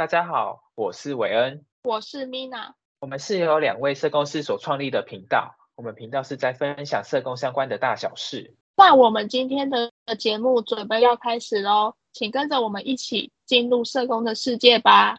大家好，我是韦恩，我是 Mina，我们是由两位社工师所创立的频道，我们频道是在分享社工相关的大小事。那我们今天的节目准备要开始喽，请跟着我们一起进入社工的世界吧。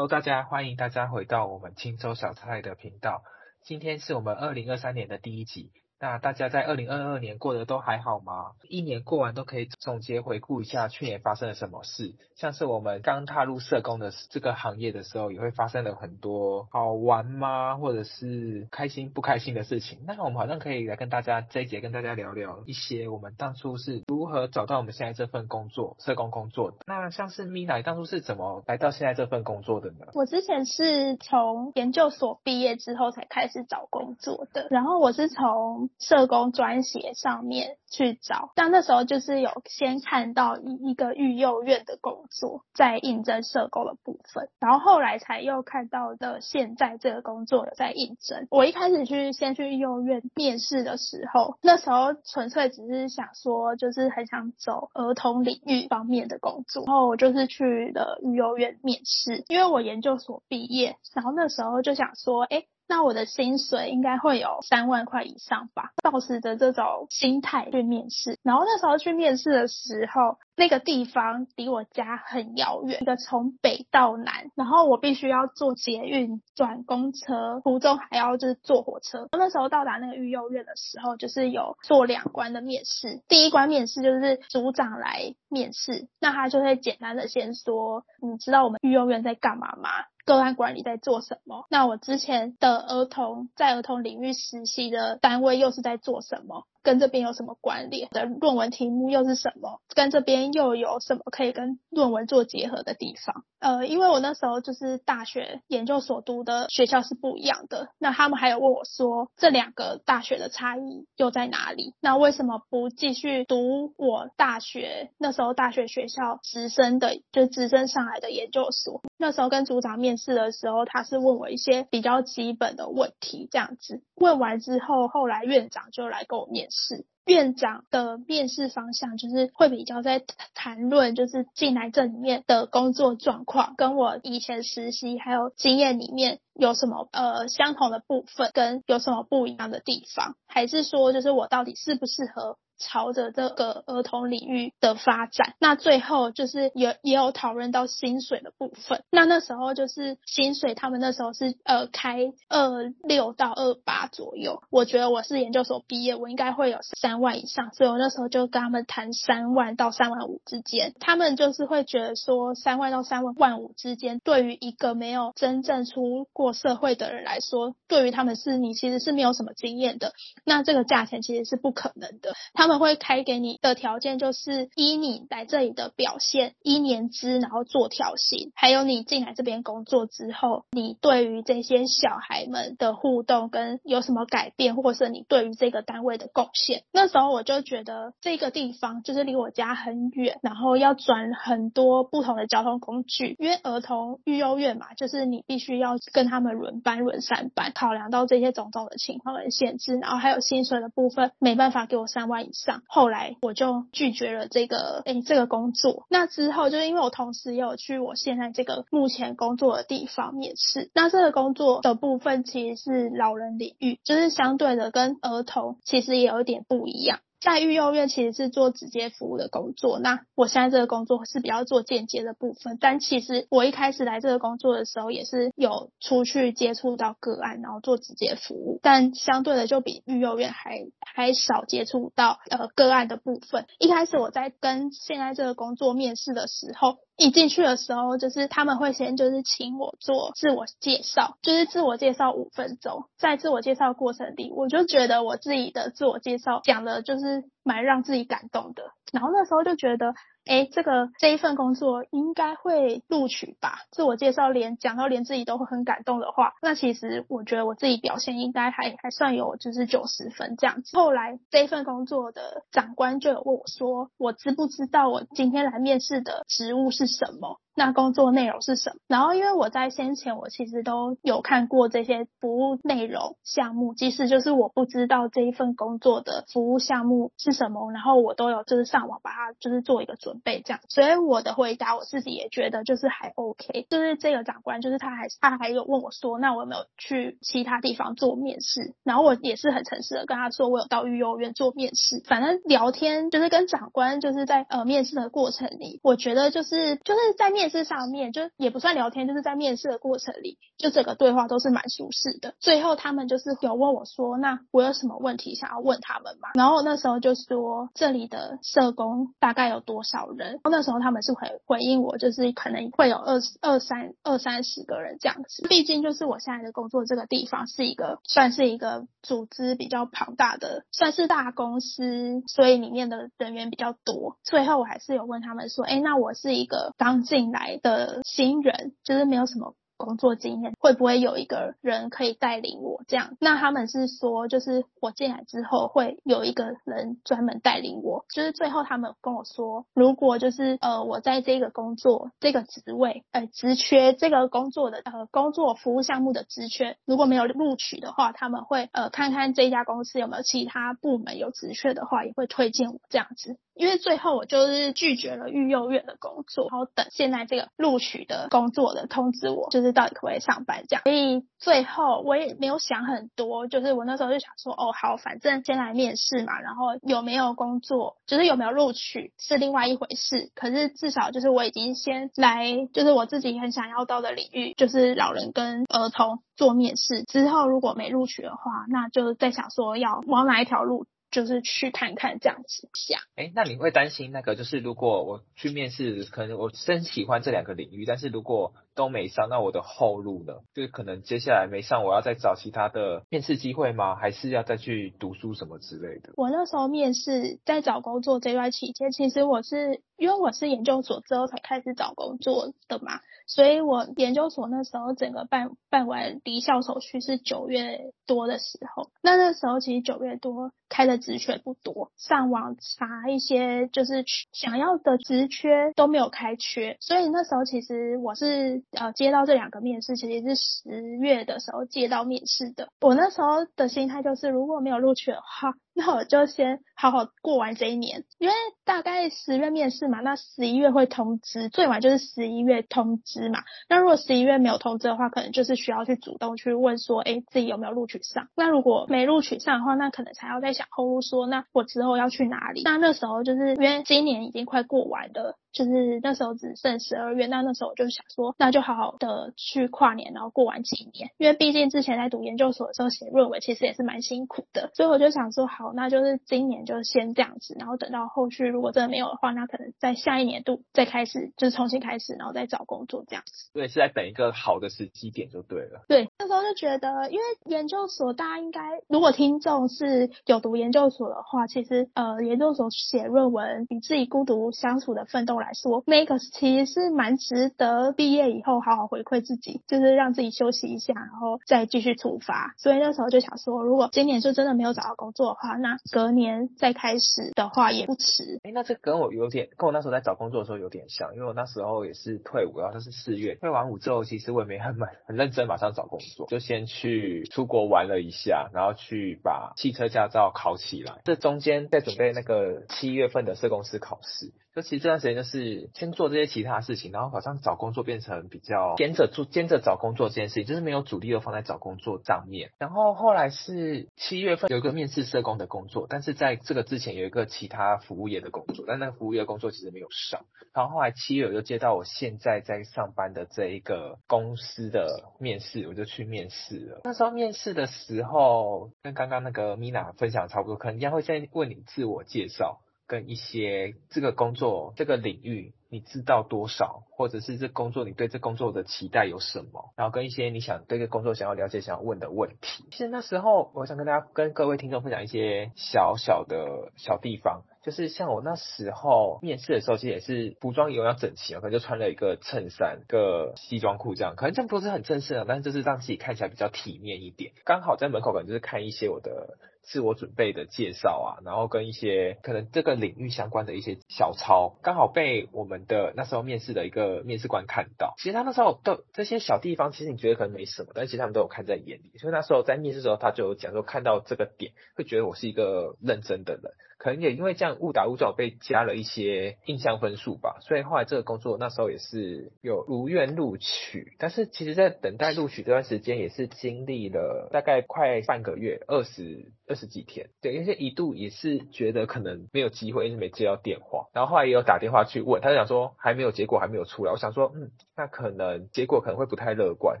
Hello，大家欢迎大家回到我们青州小菜的频道。今天是我们二零二三年的第一集。那大家在二零二二年过得都还好吗？一年过完都可以总结回顾一下去年发生了什么事。像是我们刚踏入社工的这个行业的时候，也会发生了很多好玩吗？或者是开心不开心的事情。那我们好像可以来跟大家这一节跟大家聊聊一些我们当初是如何找到我们现在这份工作，社工工作的。那像是 Mina，当初是怎么来到现在这份工作的呢？我之前是从研究所毕业之后才开始找工作的，然后我是从社工专写上面去找，但那时候就是有先看到一一个育幼院的工作，在应征社工的部分，然后后来才又看到的现在这个工作有在应征。我一开始去先去育幼院面试的时候，那时候纯粹只是想说，就是很想走儿童领域方面的工作，然后我就是去了育幼院面试，因为我研究所毕业，然后那时候就想说，哎。那我的薪水应该会有三万块以上吧，抱持着这种心态去面试。然后那时候去面试的时候，那个地方离我家很遥远，一个从北到南，然后我必须要坐捷运转公车，途中还要就是坐火车。那时候到达那个育幼院的时候，就是有做两关的面试。第一关面试就是组长来面试，那他就会简单的先说，你知道我们育幼院在干嘛吗？个案管理在做什么？那我之前的儿童在儿童领域实习的单位又是在做什么？跟这边有什么关联的论文题目又是什么？跟这边又有什么可以跟论文做结合的地方？呃，因为我那时候就是大学研究所读的学校是不一样的，那他们还有问我说，这两个大学的差异又在哪里？那为什么不继续读我大学那时候大学学校直升的，就直升上来的研究所？那时候跟组长面试的时候，他是问我一些比较基本的问题，这样子问完之后，后来院长就来跟我面。是院长的面试方向，就是会比较在谈论，就是进来这里面的工作状况，跟我以前实习还有经验里面有什么呃相同的部分，跟有什么不一样的地方，还是说就是我到底适不适合？朝着这个儿童领域的发展，那最后就是也也有讨论到薪水的部分。那那时候就是薪水，他们那时候是呃开二六到二八左右。我觉得我是研究所毕业，我应该会有三万以上，所以我那时候就跟他们谈三万到三万五之间。他们就是会觉得说三万到三万万五之间，对于一个没有真正出过社会的人来说，对于他们是你其实是没有什么经验的，那这个价钱其实是不可能的。他们他们会开给你的条件就是依你来这里的表现，依年资，然后做调薪，还有你进来这边工作之后，你对于这些小孩们的互动跟有什么改变，或是你对于这个单位的贡献。那时候我就觉得这个地方就是离我家很远，然后要转很多不同的交通工具，因为儿童育幼院嘛，就是你必须要跟他们轮班轮三班，考量到这些种种的情况的限制，然后还有薪水的部分，没办法给我三万以。上后来我就拒绝了这个诶这个工作。那之后就是因为我同时也有去我现在这个目前工作的地方面试。那这个工作的部分其实是老人领域，就是相对的跟儿童其实也有一点不一样。在育幼院其实是做直接服务的工作，那我现在这个工作是比较做间接的部分。但其实我一开始来这个工作的时候，也是有出去接触到个案，然后做直接服务，但相对的就比育幼院还还少接触到呃个案的部分。一开始我在跟现在这个工作面试的时候。一进去的时候，就是他们会先就是请我做自我介绍，就是自我介绍五分钟。在自我介绍过程里，我就觉得我自己的自我介绍讲的就是蛮让自己感动的。然后那时候就觉得，哎，这个这一份工作应该会录取吧？自我介绍连讲到连自己都会很感动的话，那其实我觉得我自己表现应该还还算有就是九十分这样子。后来这一份工作的长官就有问我说，我知不知道我今天来面试的职务是什么？那工作内容是什么？然后因为我在先前我其实都有看过这些服务内容项目，即使就是我不知道这一份工作的服务项目是什么，然后我都有就是上网把它就是做一个准备这样。所以我的回答我自己也觉得就是还 OK。就是这个长官就是他还他还有问我说，那我有没有去其他地方做面试？然后我也是很诚实的跟他说，我有到育幼院做面试。反正聊天就是跟长官就是在呃面试的过程里，我觉得就是就是在面。面试上面就也不算聊天，就是在面试的过程里，就整个对话都是蛮舒适的。最后他们就是有问我说：“那我有什么问题想要问他们吗？”然后那时候就说：“这里的社工大概有多少人？”那时候他们是回回应我，就是可能会有二二三二三十个人这样子。毕竟就是我现在的工作这个地方是一个算是一个组织比较庞大的，算是大公司，所以里面的人员比较多。最后我还是有问他们说：“哎，那我是一个刚进来。”的新人就是没有什么工作经验，会不会有一个人可以带领我这样？那他们是说，就是我进来之后会有一个人专门带领我。就是最后他们跟我说，如果就是呃我在这个工作这个职位呃职缺这个工作的呃工作服务项目的职缺如果没有录取的话，他们会呃看看这家公司有没有其他部门有职缺的话，也会推荐我这样子。因为最后我就是拒绝了育幼院的工作，然后等现在这个录取的工作的通知我，就是到底可不可以上班这样。所以最后我也没有想很多，就是我那时候就想说，哦好，反正先来面试嘛，然后有没有工作，就是有没有录取是另外一回事。可是至少就是我已经先来，就是我自己很想要到的领域，就是老人跟儿童做面试。之后如果没录取的话，那就再想说要往哪一条路。就是去看看这样子想，哎，那你会担心那个？就是如果我去面试，可能我真喜欢这两个领域，但是如果都没上，那我的后路呢？就是可能接下来没上，我要再找其他的面试机会吗？还是要再去读书什么之类的？我那时候面试，在找工作这段期间，其实我是因为我是研究所之后才开始找工作的嘛。所以我研究所那时候整个办办完离校手续是九月多的时候，那那时候其实九月多开的职缺不多，上网查一些就是想要的职缺都没有开缺，所以那时候其实我是呃接到这两个面试，其实是十月的时候接到面试的。我那时候的心态就是如果没有录取的话，那我就先好好过完这一年，因为大概十月面试嘛，那十一月会通知，最晚就是十一月通知嘛。那如果十一月没有通知的话，可能就是需要去主动去问说，哎，自己有没有录取上？那如果没录取上的话，那可能才要再想后路，说那我之后要去哪里？那那时候就是因为今年已经快过完了。就是那时候只剩十二月，那那时候我就想说，那就好好的去跨年，然后过完几年，因为毕竟之前在读研究所的时候写论文，其实也是蛮辛苦的，所以我就想说，好，那就是今年就先这样子，然后等到后续如果真的没有的话，那可能在下一年度再开始，就是重新开始，然后再找工作这样子。对，是在等一个好的时机点就对了。对，那时候就觉得，因为研究所大家应该，如果听众是有读研究所的话，其实呃，研究所写论文与自己孤独相处的奋斗。来说，那个其实是蛮值得毕业以后好好回馈自己，就是让自己休息一下，然后再继续出发。所以那时候就想说，如果今年就真的没有找到工作的话，那隔年再开始的话也不迟。哎，那这跟我有点，跟我那时候在找工作的时候有点像，因为我那时候也是退伍，然后是四月退完伍之后，其实我也没很满很认真马上找工作，就先去出国玩了一下，然后去把汽车驾照考起来。这中间在准备那个七月份的社工师考试。就其实这段时间就是先做这些其他事情，然后好像找工作变成比较兼着做兼着找工作这件事情，就是没有主力的放在找工作上面。然后后来是七月份有一个面试社工的工作，但是在这个之前有一个其他服务业的工作，但那个服务业的工作其实没有上。然后后来七月我就接到我现在在上班的这一个公司的面试，我就去面试了。那时候面试的时候跟刚刚那个 Mina 分享差不多，可能一样会先问你自我介绍。跟一些这个工作这个领域你知道多少，或者是这工作你对这工作的期待有什么，然后跟一些你想对这工作想要了解、想要问的问题。其实那时候，我想跟大家、跟各位听众分享一些小小的小地方。就是像我那时候面试的时候，其实也是服装有要整齐啊，可能就穿了一个衬衫、个西装裤这样，可能这样不是很正式的，但是就是让自己看起来比较体面一点。刚好在门口可能就是看一些我的自我准备的介绍啊，然后跟一些可能这个领域相关的一些小抄，刚好被我们的那时候面试的一个面试官看到。其实他那时候都这些小地方，其实你觉得可能没什么，但其实他们都有看在眼里。所以那时候在面试的时候，他就有讲说看到这个点，会觉得我是一个认真的人。可能也因为这样误打误撞被加了一些印象分数吧，所以后来这个工作那时候也是有如愿录取。但是其实，在等待录取这段时间，也是经历了大概快半个月，二十二十几天。对，因为一度也是觉得可能没有机会，因为没接到电话。然后后来也有打电话去问，他就想说还没有结果，还没有出来。我想说，嗯，那可能结果可能会不太乐观。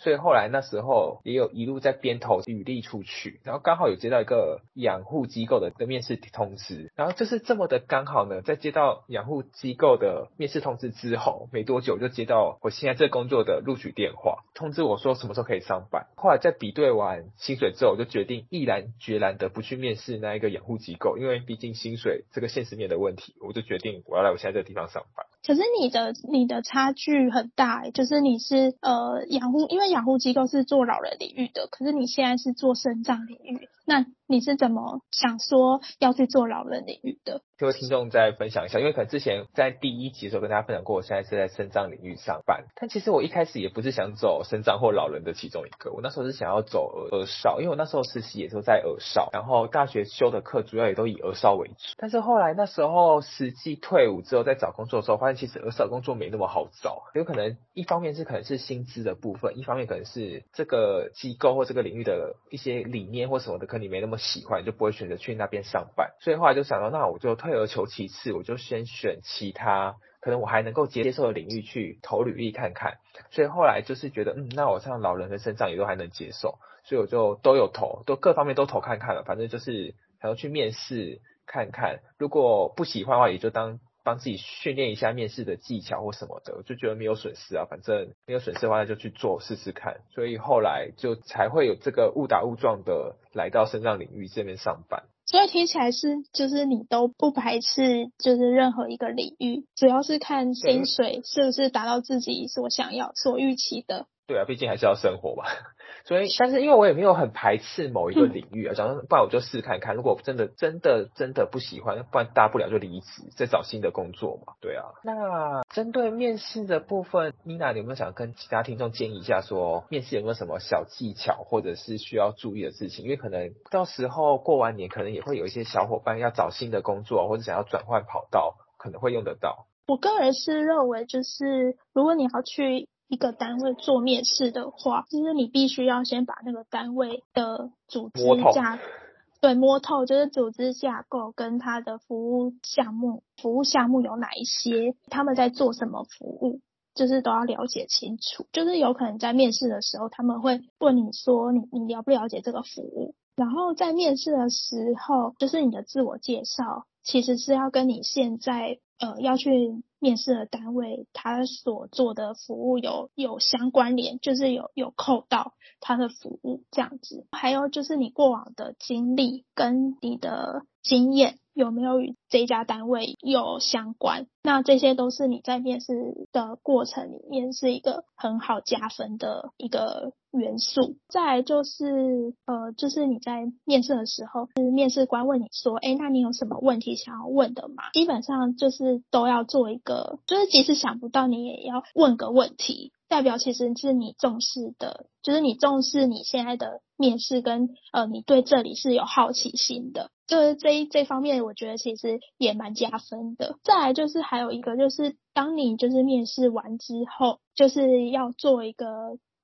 所以后来那时候也有一路在边投履历出去，然后刚好有接到一个养护机构的的面试通知。然后就是这么的刚好呢，在接到养护机构的面试通知之后，没多久就接到我现在这工作的录取电话，通知我说什么时候可以上班。后来在比对完薪水之后，我就决定毅然决然的不去面试那一个养护机构，因为毕竟薪水这个现实面的问题，我就决定我要来我现在这个地方上班。可是你的你的差距很大欸，就是你是呃养护，因为养护机构是做老人领域的，可是你现在是做身障领域，那你是怎么想说要去做老人领域的？各位听众再分享一下，因为可能之前在第一集的时候跟大家分享过，我现在是在肾脏领域上班，但其实我一开始也不是想走肾脏或老人的其中一个，我那时候是想要走儿少，因为我那时候实习也是在儿少，然后大学修的课主要也都以儿少为主，但是后来那时候实际退伍之后在找工作的时候，发现其实儿少工作没那么好找，有可能一方面是可能是薪资的部分，一方面可能是这个机构或这个领域的一些理念或什么的，可能你没那么喜欢，就不会选择去那边上班。所以后来就想到，那我就退而求其次，我就先选其他可能我还能够接受的领域去投履历看看。所以后来就是觉得，嗯，那我像老人的身上也都还能接受，所以我就都有投，都各方面都投看看了。反正就是想要去面试看看，如果不喜欢的话，也就当。帮自己训练一下面试的技巧或什么的，我就觉得没有损失啊，反正没有损失的话，那就去做试试看。所以后来就才会有这个误打误撞的来到肾脏领域这边上班。所以听起来是，就是你都不排斥，就是任何一个领域，主要是看薪水是不是达到自己所想要、所预期的。对啊，毕竟还是要生活嘛。所以，但是因为我也没有很排斥某一个领域啊，想说不然我就试看看，如果真的真的真的不喜欢，不然大不了就离职，再找新的工作嘛。对啊，那针对面试的部分，Nina 你有没有想跟其他听众建议一下说，说面试有没有什么小技巧，或者是需要注意的事情？因为可能到时候过完年，可能也会有一些小伙伴要找新的工作，或者想要转换跑道，可能会用得到。我个人是认为，就是如果你要去。一个单位做面试的话，就是你必须要先把那个单位的组织架，摸对，摸透，就是组织架构跟它的服务项目，服务项目有哪一些，他们在做什么服务，就是都要了解清楚。就是有可能在面试的时候，他们会问你说你，你你了不了解这个服务？然后在面试的时候，就是你的自我介绍，其实是要跟你现在呃要去。面试的单位，他所做的服务有有相关联，就是有有扣到他的服务这样子。还有就是你过往的经历跟你的经验有没有与这家单位有相关？那这些都是你在面试的过程里面是一个很好加分的一个元素。再来就是呃，就是你在面试的时候，就是面试官问你说，哎，那你有什么问题想要问的吗？基本上就是都要做一个，就是即使想不到，你也要问个问题。代表其实是你重视的，就是你重视你现在的面试跟呃，你对这里是有好奇心的，就是这一这方面，我觉得其实也蛮加分的。再来就是还有一个，就是当你就是面试完之后，就是要做一个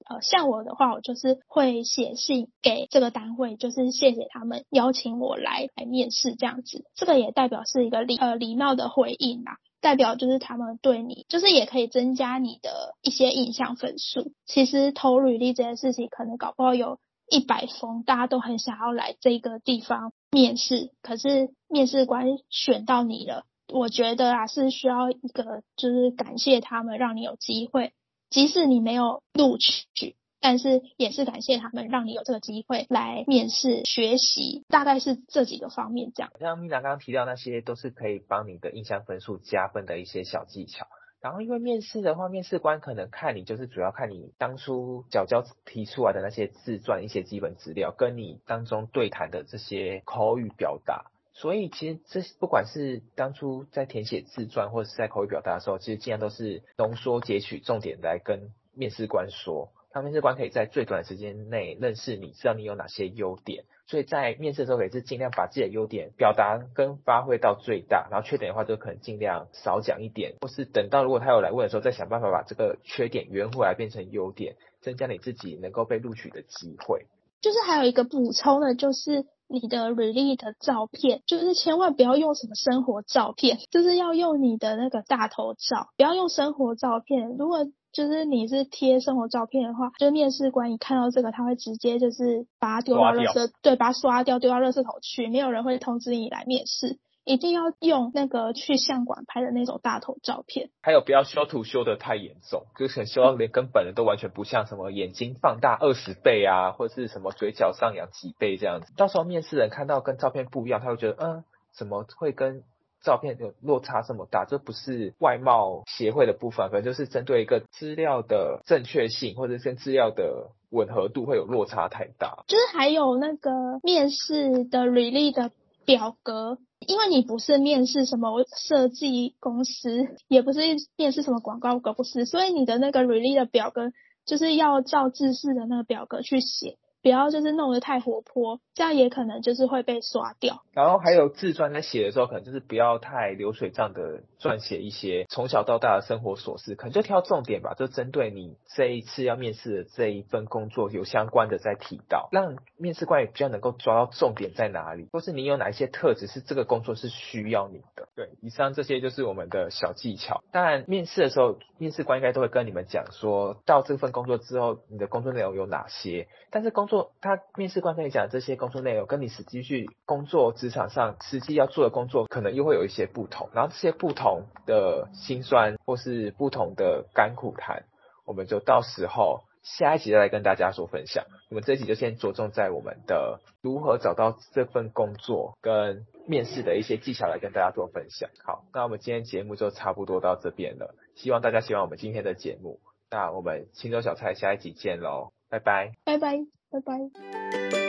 呃，像我的话，我就是会写信给这个单位，就是谢谢他们邀请我来来面试这样子。这个也代表是一个礼呃礼貌的回应啦。代表就是他们对你，就是也可以增加你的一些印象分数。其实投履历这件事情，可能搞不好有一百封，大家都很想要来这个地方面试，可是面试官选到你了，我觉得啊，是需要一个就是感谢他们，让你有机会，即使你没有录取，但是也是感谢他们，让你有这个机会来面试学习。大概是这几个方面这样。像米娜刚刚提到那些，都是可以帮你的印象分数加分的一些小技巧。然后因为面试的话，面试官可能看你就是主要看你当初缴交提出来的那些自传一些基本资料，跟你当中对谈的这些口语表达。所以其实这不管是当初在填写自传或者是在口语表达的时候，其实尽量都是浓缩截取重点来跟面试官说，让面试官可以在最短的时间内认识你，知道你有哪些优点。所以在面试的时候也是尽量把自己的优点表达跟发挥到最大，然后缺点的话就可能尽量少讲一点，或是等到如果他有来问的时候，再想办法把这个缺点圆回来变成优点，增加你自己能够被录取的机会。就是还有一个补充的，就是。你的 release 的照片，就是千万不要用什么生活照片，就是要用你的那个大头照，不要用生活照片。如果就是你是贴生活照片的话，就面试官一看到这个，他会直接就是把它丢到垃圾，对，把它刷掉，丢到垃圾桶去，没有人会通知你来面试。一定要用那个去相馆拍的那种大头照片，还有不要修图修的太严重，就是很修到连跟本人都完全不像，什么眼睛放大二十倍啊，或者是什么嘴角上扬几倍这样子，到时候面试人看到跟照片不一样，他会觉得嗯，怎么会跟照片有落差这么大？这不是外貌协会的部分，可能就是针对一个资料的正确性，或者是跟资料的吻合度会有落差太大。就是还有那个面试的履历的表格。因为你不是面试什么设计公司，也不是面试什么广告公司，所以你的那个履历的表格就是要照制式的那个表格去写。不要就是弄得太活泼，这样也可能就是会被刷掉。然后还有自传在写的时候，可能就是不要太流水账的撰写一些从小到大的生活琐事，可能就挑重点吧，就针对你这一次要面试的这一份工作有相关的再提到，让面试官也比较能够抓到重点在哪里，或是你有哪一些特质是这个工作是需要你的。对，以上这些就是我们的小技巧。当然，面试的时候，面试官应该都会跟你们讲说，到这份工作之后，你的工作内容有哪些，但是工作。他面试官跟你讲这些工作内容，跟你实际去工作职场上实际要做的工作，可能又会有一些不同。然后这些不同的辛酸或是不同的甘苦谈，我们就到时候下一集再来跟大家做分享。我们这一集就先着重在我们的如何找到这份工作跟面试的一些技巧来跟大家做分享。好，那我们今天节目就差不多到这边了，希望大家喜欢我们今天的节目。那我们青州小菜下一集见喽，拜拜，拜拜。拜拜。